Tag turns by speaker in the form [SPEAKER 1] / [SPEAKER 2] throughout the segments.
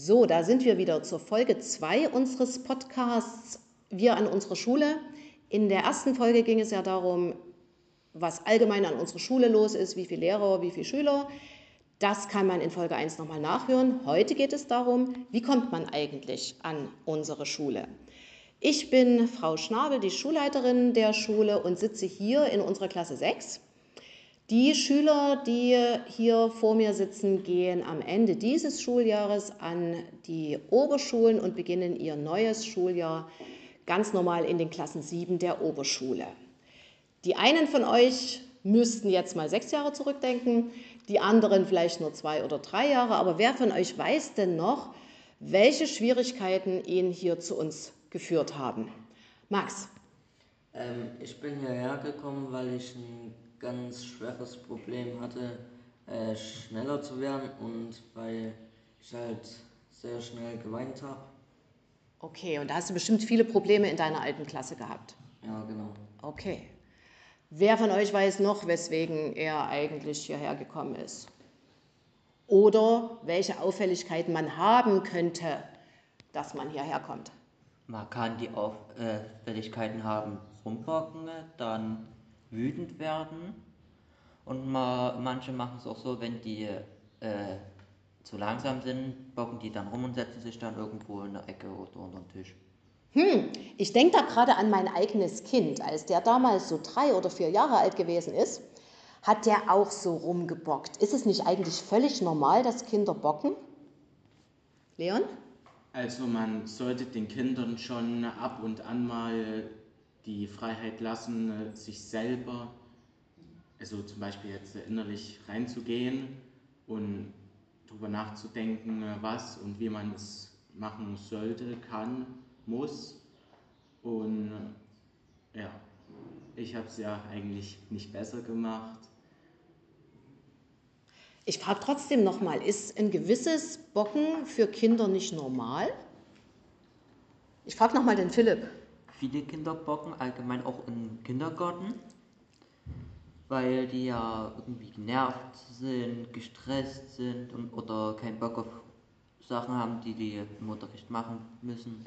[SPEAKER 1] So, da sind wir wieder zur Folge 2 unseres Podcasts Wir an unserer Schule. In der ersten Folge ging es ja darum, was allgemein an unserer Schule los ist, wie viele Lehrer, wie viele Schüler. Das kann man in Folge 1 nochmal nachhören. Heute geht es darum, wie kommt man eigentlich an unsere Schule. Ich bin Frau Schnabel, die Schulleiterin der Schule und sitze hier in unserer Klasse 6. Die Schüler, die hier vor mir sitzen, gehen am Ende dieses Schuljahres an die Oberschulen und beginnen ihr neues Schuljahr ganz normal in den Klassen 7 der Oberschule. Die einen von euch müssten jetzt mal sechs Jahre zurückdenken, die anderen vielleicht nur zwei oder drei Jahre. Aber wer von euch weiß denn noch, welche Schwierigkeiten ihn hier zu uns geführt haben? Max.
[SPEAKER 2] Ähm, ich bin hierher gekommen, weil ich ein ganz schweres Problem hatte, äh, schneller zu werden und weil ich halt sehr schnell geweint habe.
[SPEAKER 1] Okay, und da hast du bestimmt viele Probleme in deiner alten Klasse gehabt.
[SPEAKER 2] Ja, genau.
[SPEAKER 1] Okay. Wer von euch weiß noch, weswegen er eigentlich hierher gekommen ist? Oder welche Auffälligkeiten man haben könnte, dass man hierher kommt?
[SPEAKER 3] Man kann die Auffälligkeiten haben, rumbocken, dann wütend werden. Und man, manche machen es auch so, wenn die äh, zu langsam sind, bocken die dann rum und setzen sich dann irgendwo in der Ecke oder unter den Tisch.
[SPEAKER 1] Hm, ich denke da gerade an mein eigenes Kind. Als der damals so drei oder vier Jahre alt gewesen ist, hat der auch so rumgebockt. Ist es nicht eigentlich völlig normal, dass Kinder bocken? Leon?
[SPEAKER 4] Also man sollte den Kindern schon ab und an mal die Freiheit lassen, sich selber, also zum Beispiel jetzt innerlich reinzugehen und darüber nachzudenken, was und wie man es machen sollte, kann, muss. Und ja, ich habe es ja eigentlich nicht besser gemacht.
[SPEAKER 1] Ich frage trotzdem nochmal, ist ein gewisses Bocken für Kinder nicht normal? Ich frage nochmal den Philipp.
[SPEAKER 3] Viele Kinder bocken, allgemein auch im Kindergarten, weil die ja irgendwie genervt sind, gestresst sind und, oder keinen Bock auf Sachen haben, die die im Unterricht machen müssen.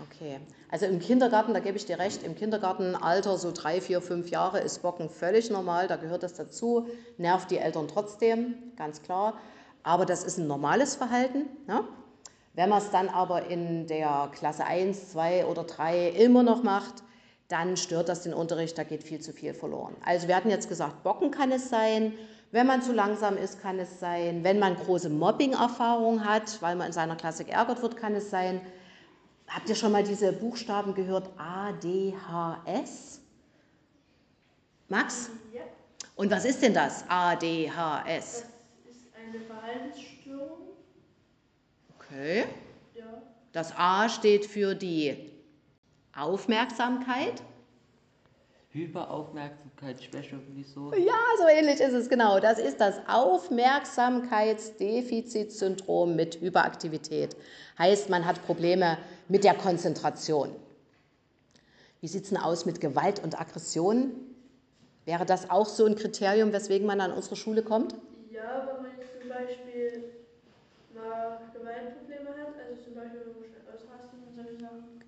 [SPEAKER 1] Okay, also im Kindergarten, da gebe ich dir recht, im Kindergartenalter, so drei, vier, fünf Jahre, ist Bocken völlig normal, da gehört das dazu, nervt die Eltern trotzdem, ganz klar. Aber das ist ein normales Verhalten. Ne? Wenn man es dann aber in der Klasse 1, 2 oder 3 immer noch macht, dann stört das den Unterricht, da geht viel zu viel verloren. Also wir hatten jetzt gesagt, Bocken kann es sein, wenn man zu langsam ist, kann es sein, wenn man große Mobbing-Erfahrung hat, weil man in seiner Klasse geärgert wird, kann es sein. Habt ihr schon mal diese Buchstaben gehört? A, D, H, S? Max?
[SPEAKER 5] Ja.
[SPEAKER 1] Und was ist denn das? A, D, H, S?
[SPEAKER 5] Das ist eine Verhaltensstörung.
[SPEAKER 1] Okay.
[SPEAKER 5] Ja.
[SPEAKER 1] Das A steht für die Aufmerksamkeit.
[SPEAKER 3] Hyperaufmerksamkeitsschwäche, wieso?
[SPEAKER 1] Ja, so ähnlich ist es genau. Das ist das Aufmerksamkeitsdefizitsyndrom mit Hyperaktivität. Heißt, man hat Probleme mit der Konzentration. Wie sieht es denn aus mit Gewalt und Aggression? Wäre das auch so ein Kriterium, weswegen man an unsere Schule kommt?
[SPEAKER 5] Ja, wenn man zum Beispiel Gewaltprobleme hat, also zum Beispiel wenn man schnell ausrastet und solche Sachen.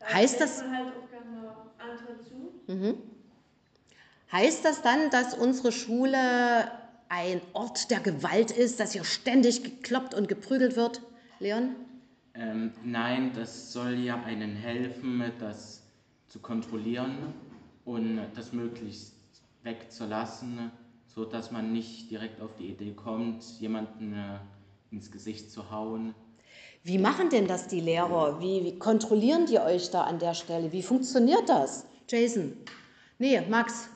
[SPEAKER 5] Da
[SPEAKER 1] Heißt das-
[SPEAKER 5] man halt auch gerne andere zu.
[SPEAKER 1] Mhm. Heißt das dann, dass unsere Schule ein Ort der Gewalt ist, dass hier ständig gekloppt und geprügelt wird? Leon?
[SPEAKER 4] Ähm, nein, das soll ja einen helfen, das zu kontrollieren und das möglichst wegzulassen, so dass man nicht direkt auf die Idee kommt, jemanden äh, ins Gesicht zu hauen.
[SPEAKER 1] Wie machen denn das die Lehrer? Wie, wie kontrollieren die euch da an der Stelle? Wie funktioniert das? Jason? Nee, Max.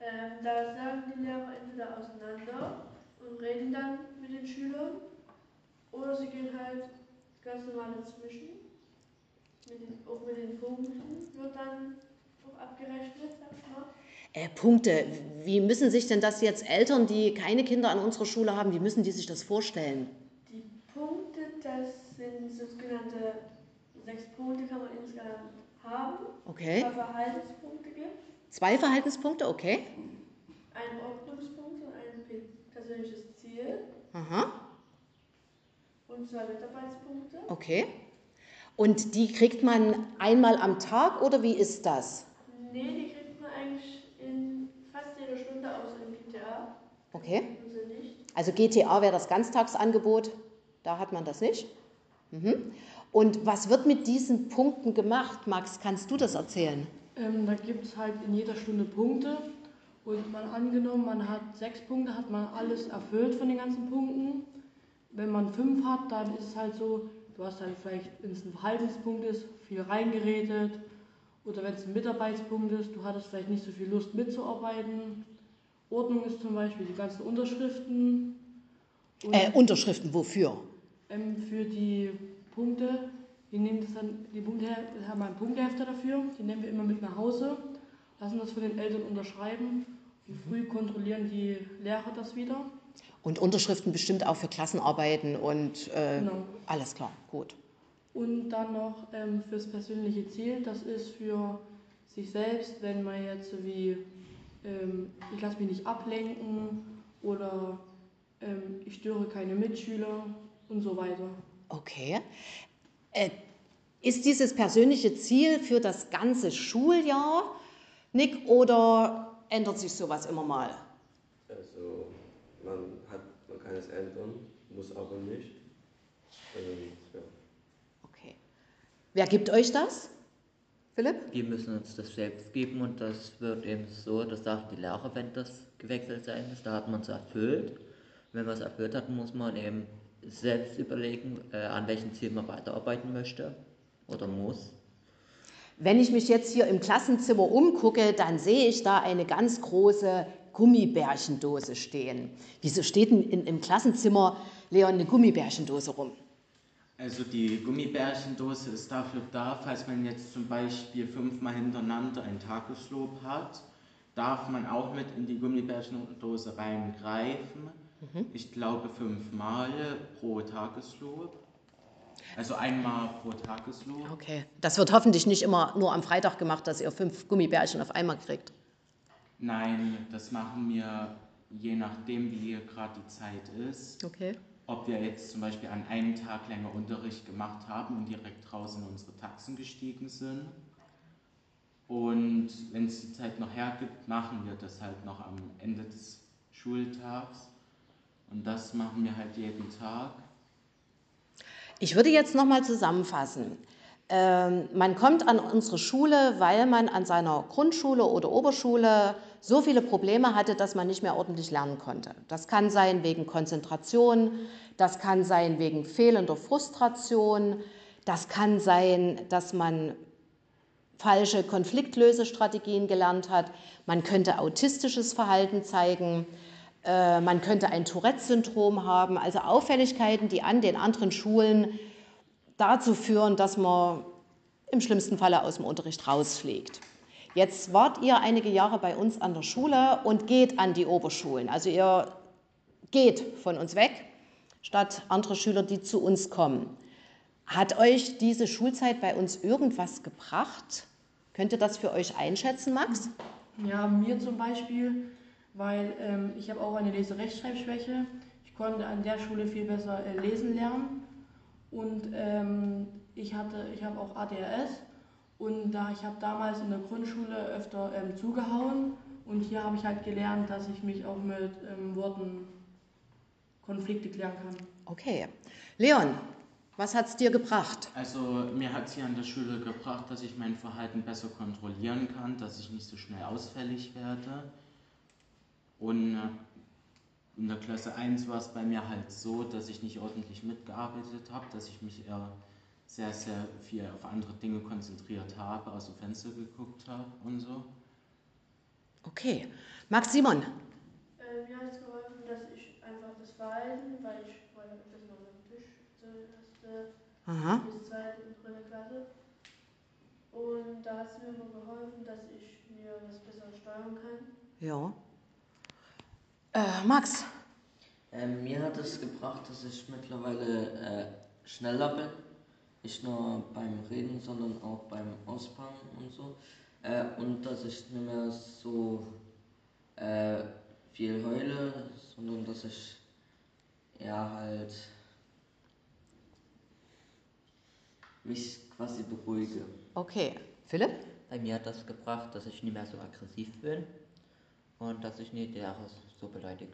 [SPEAKER 5] Ähm, da sagen die Lehrer entweder auseinander und reden dann mit den Schülern oder sie gehen halt ganz normal dazwischen. Mit den, auch mit den Punkten wird dann auch abgerechnet, sag ich mal.
[SPEAKER 1] Äh, Punkte. Wie müssen sich denn das jetzt Eltern, die keine Kinder an unserer Schule haben, wie müssen die sich das vorstellen?
[SPEAKER 5] Das sind sogenannte sechs Punkte, kann man insgesamt haben.
[SPEAKER 1] Okay.
[SPEAKER 5] Zwei Verhaltenspunkte gibt,
[SPEAKER 1] Zwei Verhaltenspunkte, okay.
[SPEAKER 5] einen Ordnungspunkt und ein pe- persönliches Ziel.
[SPEAKER 1] Aha.
[SPEAKER 5] Und zwei Mitarbeitspunkte.
[SPEAKER 1] Okay. Und die kriegt man einmal am Tag oder wie ist das?
[SPEAKER 5] Nee, die kriegt man eigentlich in fast jeder Stunde außer im GTA.
[SPEAKER 1] Okay. Also GTA wäre das Ganztagsangebot, da hat man das nicht. Mhm. Und was wird mit diesen Punkten gemacht? Max, kannst du das erzählen?
[SPEAKER 6] Ähm, da gibt es halt in jeder Stunde Punkte. Und man angenommen, man hat sechs Punkte, hat man alles erfüllt von den ganzen Punkten. Wenn man fünf hat, dann ist es halt so, du hast halt vielleicht, wenn es ein Verhaltenspunkt ist, viel reingeredet. Oder wenn es ein Mitarbeitspunkt ist, du hattest vielleicht nicht so viel Lust mitzuarbeiten. Ordnung ist zum Beispiel die ganzen Unterschriften. Und
[SPEAKER 1] Äh, Unterschriften wofür?
[SPEAKER 6] Ähm, für die Punkte, wir nehmen das dann, die Punkte, haben einen Punktehefter dafür, die nehmen wir immer mit nach Hause, lassen das von den Eltern unterschreiben und früh kontrollieren die Lehrer das wieder.
[SPEAKER 1] Und Unterschriften bestimmt auch für Klassenarbeiten und äh,
[SPEAKER 6] Genau.
[SPEAKER 1] alles klar, gut.
[SPEAKER 6] Und dann noch ähm, fürs persönliche Ziel, das ist für sich selbst, wenn man jetzt so wie, ähm, ich lasse mich nicht ablenken oder ähm, ich störe keine Mitschüler und so weiter.
[SPEAKER 1] Okay. Äh, ist dieses persönliche Ziel für das ganze Schuljahr, Nick, oder ändert sich sowas immer mal?
[SPEAKER 7] Also man hat, man kann es ändern, muss aber nicht. Und, ja.
[SPEAKER 1] Okay. Wer gibt euch das? Philipp?
[SPEAKER 3] Wir müssen uns das selbst geben und das wird eben so, das sagen die Lehrer, wenn das gewechselt sein ist, da hat man es erfüllt. Wenn man es erfüllt hat, muss man eben selbst überlegen, äh, an welchem Ziel man weiterarbeiten möchte oder muss.
[SPEAKER 1] Wenn ich mich jetzt hier im Klassenzimmer umgucke, dann sehe ich da eine ganz große Gummibärchendose stehen. Wieso steht denn in, im Klassenzimmer, Leon, eine Gummibärchendose rum?
[SPEAKER 4] Also die Gummibärchendose ist dafür da, falls man jetzt zum Beispiel fünfmal hintereinander ein Tageslob hat, darf man auch mit in die Gummibärchendose reingreifen. Ich glaube fünfmal pro Tageslob. Also einmal pro Tageslob.
[SPEAKER 1] Okay. Das wird hoffentlich nicht immer nur am Freitag gemacht, dass ihr fünf Gummibärchen auf einmal kriegt.
[SPEAKER 4] Nein, das machen wir je nachdem, wie gerade die Zeit ist.
[SPEAKER 1] Okay.
[SPEAKER 4] Ob wir jetzt zum Beispiel an einem Tag länger Unterricht gemacht haben und direkt draußen in unsere Taxen gestiegen sind. Und wenn es die Zeit noch hergibt, machen wir das halt noch am Ende des Schultags. Und das machen wir halt jeden Tag.
[SPEAKER 1] Ich würde jetzt nochmal zusammenfassen. Ähm, man kommt an unsere Schule, weil man an seiner Grundschule oder Oberschule so viele Probleme hatte, dass man nicht mehr ordentlich lernen konnte. Das kann sein wegen Konzentration, das kann sein wegen fehlender Frustration, das kann sein, dass man falsche Konfliktlösestrategien gelernt hat, man könnte autistisches Verhalten zeigen, äh, man könnte ein Tourette-Syndrom haben, also Auffälligkeiten, die an den anderen Schulen dazu führen, dass man im schlimmsten Falle aus dem Unterricht rausfliegt. Jetzt wart ihr einige Jahre bei uns an der Schule und geht an die Oberschulen. Also ihr geht von uns weg, statt andere Schüler, die zu uns kommen. Hat euch diese Schulzeit bei uns irgendwas gebracht? Könnt ihr das für euch einschätzen, Max?
[SPEAKER 6] Ja, mir zum Beispiel, weil ähm, ich habe auch eine Leserechtschreibschwäche. Ich konnte an der Schule viel besser äh, lesen lernen und ähm, ich hatte, ich habe auch ADHS und da ich habe damals in der Grundschule öfter ähm, zugehauen und hier habe ich halt gelernt, dass ich mich auch mit ähm, Worten Konflikte klären kann.
[SPEAKER 1] Okay. Leon, was hat es dir gebracht?
[SPEAKER 4] Also mir hat es hier an der Schule gebracht, dass ich mein Verhalten besser kontrollieren kann, dass ich nicht so schnell ausfällig werde. Und äh, in der Klasse 1 war es bei mir halt so, dass ich nicht ordentlich mitgearbeitet habe, dass ich mich eher sehr, sehr viel auf andere Dinge konzentriert habe, aus dem Fenster geguckt habe und so.
[SPEAKER 1] Okay. Max Simon,
[SPEAKER 5] Äh, mir hat es geholfen, dass ich einfach das Verhalten, weil ich war ja öfters noch am Tisch zur erste
[SPEAKER 1] Aha.
[SPEAKER 5] bis zweite und dritte Klasse. Und da hat es mir immer geholfen, dass ich mir das besser steuern kann.
[SPEAKER 1] ja. Äh, Max,
[SPEAKER 2] Ähm, mir hat es gebracht, dass ich mittlerweile äh, schneller bin. Nicht nur beim Reden, sondern auch beim Auspacken und so. Äh, und dass ich nicht mehr so äh, viel heule, sondern dass ich eher halt mich quasi beruhige.
[SPEAKER 1] Okay. Philipp?
[SPEAKER 3] Bei mir hat das gebracht, dass ich nicht mehr so aggressiv bin und dass ich nicht der so beleidigt.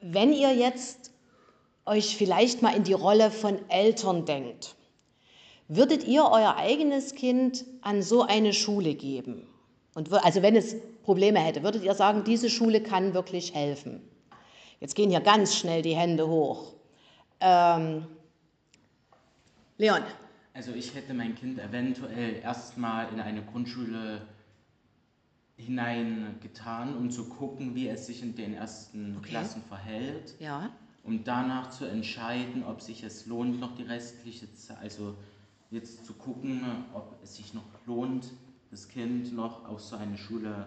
[SPEAKER 1] Wenn ihr jetzt euch vielleicht mal in die Rolle von Eltern denkt, würdet ihr euer eigenes Kind an so eine Schule geben? Und also wenn es Probleme hätte, würdet ihr sagen, diese Schule kann wirklich helfen? Jetzt gehen hier ganz schnell die Hände hoch. Ähm, Leon.
[SPEAKER 4] Also ich hätte mein Kind eventuell erstmal in eine Grundschule hineingetan, um zu gucken, wie es sich in den ersten okay. Klassen verhält.
[SPEAKER 1] Ja.
[SPEAKER 4] Um danach zu entscheiden, ob sich es lohnt, noch die restliche Zeit, also jetzt zu gucken, ob es sich noch lohnt, das Kind noch auf so eine Schule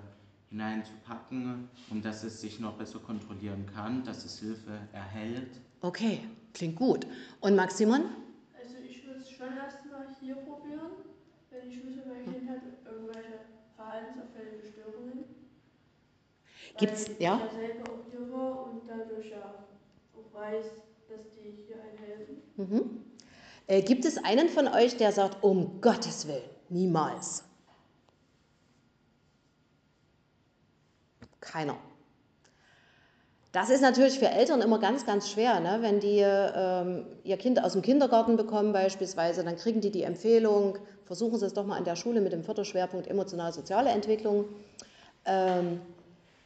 [SPEAKER 4] hineinzupacken und dass es sich noch besser kontrollieren kann, dass es Hilfe erhält.
[SPEAKER 1] Okay, klingt gut. Und Maximon?
[SPEAKER 5] Also ich würde es schon erstmal hier probieren, wenn ich wüsste, mein Kind hat irgendwelche verhaltensauffällige Störungen.
[SPEAKER 1] Gibt's, ja?
[SPEAKER 5] Ich ja selber auch hier war und dadurch ja auch weiß, dass die hier einen helfen.
[SPEAKER 1] Mhm. Äh, gibt es einen von euch, der sagt, um Gottes Willen, niemals? Keiner. Das ist natürlich für Eltern immer ganz, ganz schwer. Ne? Wenn die ähm, ihr Kind aus dem Kindergarten bekommen beispielsweise, dann kriegen die die Empfehlung, versuchen Sie es doch mal an der Schule mit dem Förderschwerpunkt emotional-soziale Entwicklung. Ähm,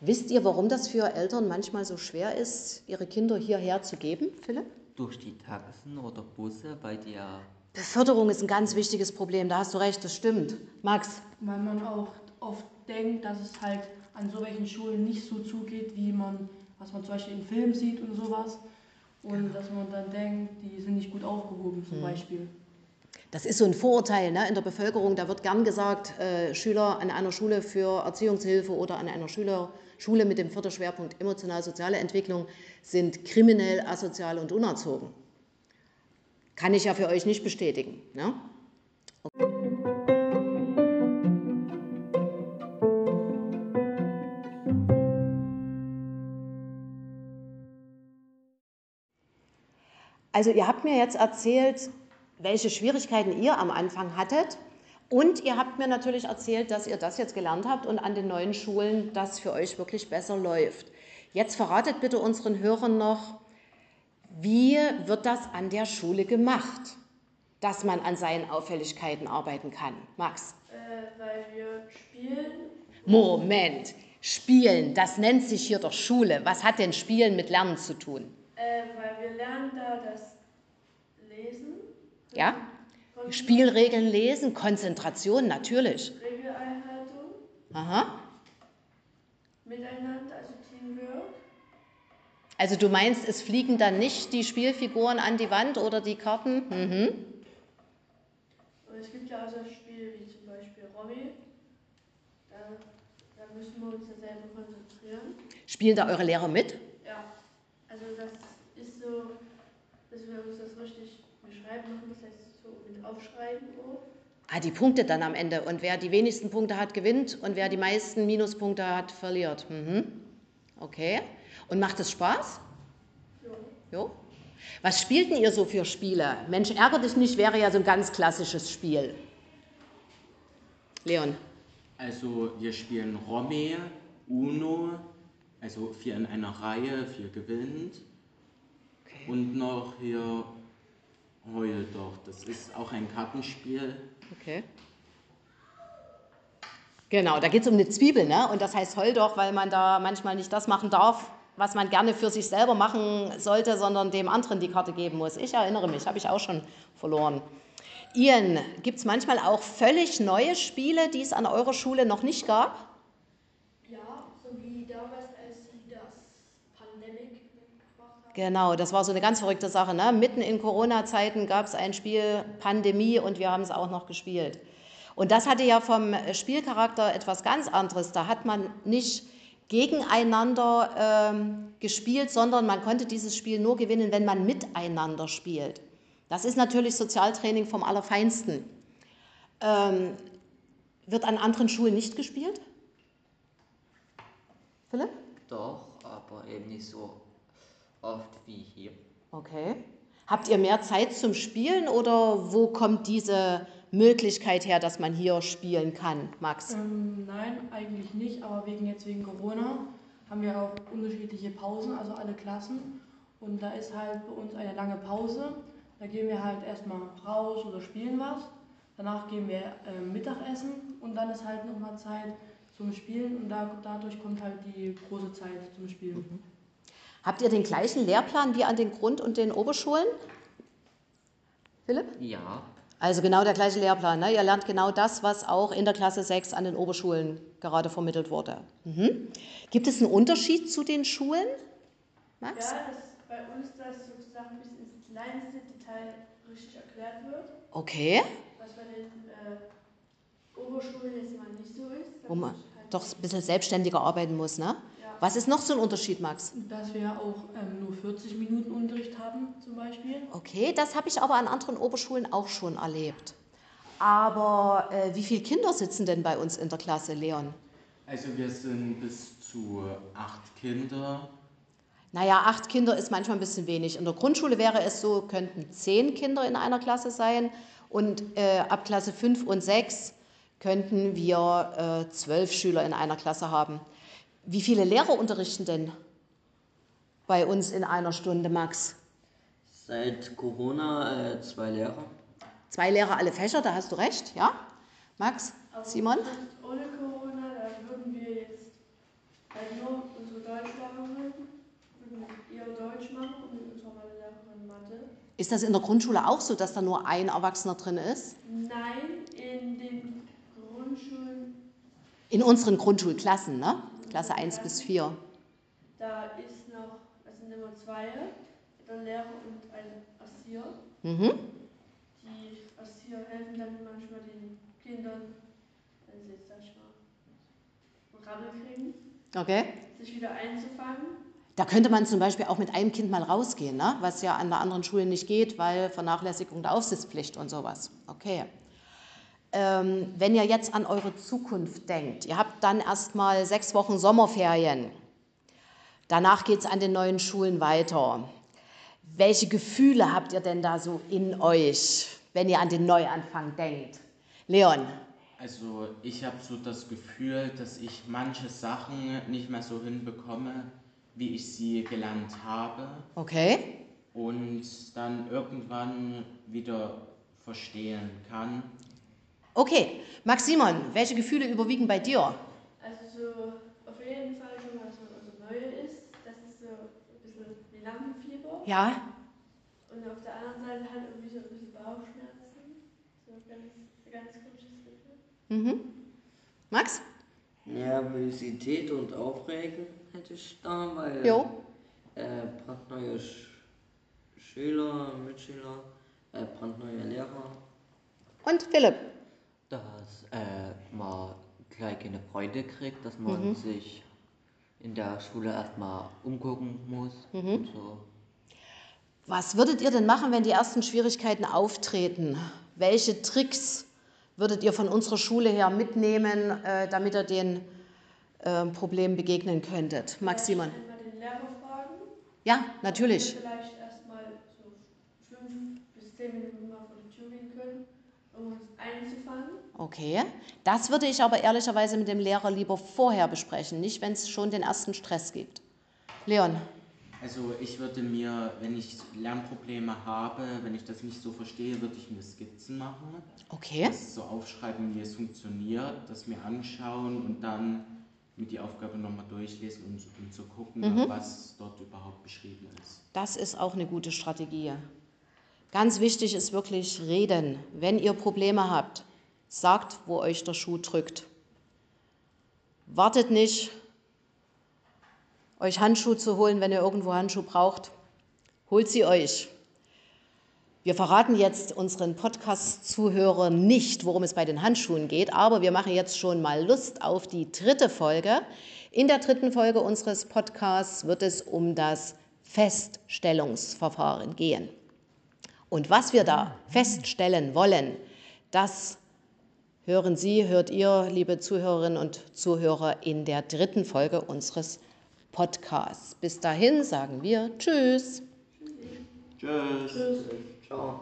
[SPEAKER 1] wisst ihr, warum das für Eltern manchmal so schwer ist, ihre Kinder hierher zu geben, Philipp?
[SPEAKER 3] Durch die Taxen oder Busse bei der...
[SPEAKER 1] Beförderung ist ein ganz wichtiges Problem, da hast du recht, das stimmt. Max?
[SPEAKER 6] Weil man auch oft denkt, dass es halt an so welchen Schulen nicht so zugeht, wie man, was man zum Beispiel in Filmen sieht und sowas. Und genau. dass man dann denkt, die sind nicht gut aufgehoben zum mhm. Beispiel.
[SPEAKER 1] Das ist so ein Vorurteil ne, in der Bevölkerung. Da wird gern gesagt, äh, Schüler an einer Schule für Erziehungshilfe oder an einer Schüler, Schule mit dem Förderschwerpunkt emotional-soziale Entwicklung sind kriminell, asozial und unerzogen. Kann ich ja für euch nicht bestätigen. Ne? Okay. Also ihr habt mir jetzt erzählt, welche Schwierigkeiten ihr am Anfang hattet. Und ihr habt mir natürlich erzählt, dass ihr das jetzt gelernt habt und an den neuen Schulen das für euch wirklich besser läuft. Jetzt verratet bitte unseren Hörern noch, wie wird das an der Schule gemacht, dass man an seinen Auffälligkeiten arbeiten kann? Max?
[SPEAKER 5] Äh, weil wir spielen.
[SPEAKER 1] Moment, Spielen, das nennt sich hier doch Schule. Was hat denn Spielen mit Lernen zu tun?
[SPEAKER 5] Äh, weil wir lernen da das Lesen.
[SPEAKER 1] Ja? Spielregeln lesen, Konzentration natürlich.
[SPEAKER 5] Regeleinhaltung.
[SPEAKER 1] Aha.
[SPEAKER 5] Miteinander, also Teamwork.
[SPEAKER 1] Also du meinst, es fliegen dann nicht die Spielfiguren an die Wand oder die Karten? Mhm.
[SPEAKER 5] Und es gibt ja auch so Spiele wie zum Beispiel Romy. Da, da müssen wir uns ja selber konzentrieren.
[SPEAKER 1] Spielen da eure Lehrer mit?
[SPEAKER 5] Ja. Also das ist so, dass wir uns das richtig beschreiben machen, das heißt so mit Aufschreiben auch.
[SPEAKER 1] Ah, die Punkte dann am Ende. Und wer die wenigsten Punkte hat, gewinnt. Und wer die meisten Minuspunkte hat, verliert. Mhm. Okay. Und macht es Spaß?
[SPEAKER 5] Ja.
[SPEAKER 1] Jo. Was spielten ihr so für Spiele? Mensch, ärger dich nicht, wäre ja so ein ganz klassisches Spiel. Leon.
[SPEAKER 4] Also wir spielen Romme, Uno, also vier in einer Reihe, vier gewinnt. Okay. Und noch hier Heul doch. Das ist auch ein Kartenspiel.
[SPEAKER 1] Okay. Genau, da geht es um eine Zwiebel, ne? Und das heißt Heul doch, weil man da manchmal nicht das machen darf, was man gerne für sich selber machen sollte, sondern dem anderen die Karte geben muss. Ich erinnere mich, habe ich auch schon verloren. Ian, gibt es manchmal auch völlig neue Spiele, die es an eurer Schule noch nicht gab? Genau, das war so eine ganz verrückte Sache. Ne? Mitten in Corona-Zeiten gab es ein Spiel Pandemie und wir haben es auch noch gespielt. Und das hatte ja vom Spielcharakter etwas ganz anderes. Da hat man nicht gegeneinander ähm, gespielt, sondern man konnte dieses Spiel nur gewinnen, wenn man miteinander spielt. Das ist natürlich Sozialtraining vom Allerfeinsten. Ähm, wird an anderen Schulen nicht gespielt? Philipp?
[SPEAKER 3] Doch, aber eben nicht so oft wie hier.
[SPEAKER 1] Okay. Habt ihr mehr Zeit zum Spielen oder wo kommt diese Möglichkeit her, dass man hier spielen kann, Max?
[SPEAKER 6] Ähm, nein, eigentlich nicht, aber wegen jetzt wegen Corona haben wir auch unterschiedliche Pausen, also alle Klassen. Und da ist halt bei uns eine lange Pause. Da gehen wir halt erstmal raus oder spielen was. Danach gehen wir äh, Mittagessen und dann ist halt nochmal Zeit zum Spielen und da, dadurch kommt halt die große Zeit zum Spielen.
[SPEAKER 1] Habt ihr den gleichen Lehrplan wie an den Grund- und den Oberschulen? Philipp?
[SPEAKER 3] Ja,
[SPEAKER 1] Also genau der gleiche Lehrplan. Ne? Ihr lernt genau das, was auch in der Klasse 6 an den Oberschulen gerade vermittelt wurde. Mhm. Gibt es einen Unterschied zu den Schulen, Max?
[SPEAKER 5] Ja, das bei uns, dass sozusagen bis ins kleinste Detail richtig erklärt wird,
[SPEAKER 1] Okay.
[SPEAKER 5] was bei den äh, Oberschulen jetzt mal nicht so ist.
[SPEAKER 1] Wo man
[SPEAKER 5] halt-
[SPEAKER 1] doch ein bisschen selbstständiger arbeiten muss. Ne? Was ist noch so ein Unterschied, Max?
[SPEAKER 6] Dass wir auch ähm, nur 40 Minuten Unterricht haben zum Beispiel.
[SPEAKER 1] Okay, das habe ich aber an anderen Oberschulen auch schon erlebt. Aber äh, wie viele Kinder sitzen denn bei uns in der Klasse, Leon?
[SPEAKER 4] Also wir sind bis zu acht Kinder.
[SPEAKER 1] Naja, acht Kinder ist manchmal ein bisschen wenig. In der Grundschule wäre es so, könnten zehn Kinder in einer Klasse sein. Und äh, ab Klasse fünf und sechs könnten wir äh, zwölf Schüler in einer Klasse haben. Wie viele Lehrer unterrichten denn bei uns in einer Stunde, Max?
[SPEAKER 2] Seit Corona äh, zwei Lehrer.
[SPEAKER 1] Zwei Lehrer, alle Fächer, da hast du recht, ja? Max,
[SPEAKER 5] Aber
[SPEAKER 1] Simon?
[SPEAKER 5] Ohne Corona, da würden wir jetzt halt nur unsere Deutschlehrerin, würden ihr Deutsch machen und mit unserer Mathelehrerin Mathe.
[SPEAKER 1] Ist das in der Grundschule auch so, dass da nur ein Erwachsener drin ist?
[SPEAKER 5] Nein, in den Grundschulen,
[SPEAKER 1] In unseren Grundschulklassen, ne? Klasse 1 bis 4.
[SPEAKER 5] da ist noch, das sind immer zwei, der Lehrer und ein Erzieher.
[SPEAKER 1] Mhm.
[SPEAKER 5] Die Erzieher helfen dann manchmal den Kindern, wenn sie jetzt, sag ich mal, Rammel kriegen,
[SPEAKER 1] Okay.
[SPEAKER 5] sich wieder einzufangen.
[SPEAKER 1] Da könnte man zum Beispiel auch mit einem Kind mal rausgehen, ne? was ja an der anderen Schule nicht geht, weil Vernachlässigung der Aufsichtspflicht und sowas. Okay. Ähm, wenn ihr jetzt an eure Zukunft denkt, ihr habt dann erstmal sechs Wochen Sommerferien. Danach geht es an den neuen Schulen weiter. Welche Gefühle habt ihr denn da so in euch, wenn ihr an den Neuanfang denkt? Leon,
[SPEAKER 4] Also ich habe so das Gefühl, dass ich manche Sachen nicht mehr so hinbekomme, wie ich sie gelernt habe
[SPEAKER 1] okay.
[SPEAKER 4] und dann irgendwann wieder verstehen kann.
[SPEAKER 1] Okay, Max Simon, welche Gefühle überwiegen bei dir?
[SPEAKER 5] Also so auf jeden Fall schon mal so also Neue ist, das ist so ein bisschen wie Lampenfieber.
[SPEAKER 1] Ja,
[SPEAKER 5] Und auf der anderen Seite halt irgendwie so ein bisschen Bauchschmerzen. So ganz, ganz komisches Gefühl.
[SPEAKER 1] mhm. Max?
[SPEAKER 2] Nervosität und Aufregen hätte ich da, weil
[SPEAKER 1] Jo.
[SPEAKER 2] äh, brandneue Sch Schüler, Mitschüler, äh, brandneue Lehrer.
[SPEAKER 1] Und Philipp?
[SPEAKER 3] Dass äh, man gleich keine Freude kriegt, dass man sich in der Schule erstmal umgucken muss und so.
[SPEAKER 1] Was würdet ihr denn machen, wenn die ersten Schwierigkeiten auftreten? Welche Tricks würdet ihr von unserer Schule her mitnehmen, äh, damit ihr den äh, Problemen begegnen könntet? Max Simon?
[SPEAKER 5] Den Lehrer fragen.
[SPEAKER 1] Ja, natürlich.
[SPEAKER 5] Vielleicht erstmal so fünf bis zehn Minuten mal vor die Tür gehen können, um uns einzufangen.
[SPEAKER 1] Okay. Das würde ich aber ehrlicherweise mit dem Lehrer lieber vorher besprechen, nicht wenn es schon den ersten Stress gibt. Leon?
[SPEAKER 4] Also ich würde mir, wenn ich Lernprobleme habe, wenn ich das nicht so verstehe, würde ich mir Skizzen machen.
[SPEAKER 1] Okay.
[SPEAKER 4] Das so aufschreiben, wie es funktioniert, das mir anschauen und dann mir die Aufgabe nochmal durchlesen, um, um zu gucken, was dort überhaupt beschrieben ist.
[SPEAKER 1] Das ist auch eine gute Strategie. Ganz wichtig ist wirklich reden. Wenn ihr Probleme habt, sagt, wo euch der Schuh drückt. Wartet nicht, euch Handschuhe zu holen, wenn ihr irgendwo Handschuhe braucht. Holt sie euch. Wir verraten jetzt unseren Podcast-Zuhörern nicht, worum es bei den Handschuhen geht, aber wir machen jetzt schon mal Lust auf die dritte Folge. In der dritten Folge unseres Podcasts wird es um das Feststellungsverfahren gehen. Und was wir da feststellen wollen, das hören Sie, hört ihr, liebe Zuhörerinnen und Zuhörer, in der dritten Folge unseres Podcasts. Bis dahin sagen wir Tschüss.
[SPEAKER 3] Tschüss.
[SPEAKER 2] Tschüss.
[SPEAKER 8] Ciao.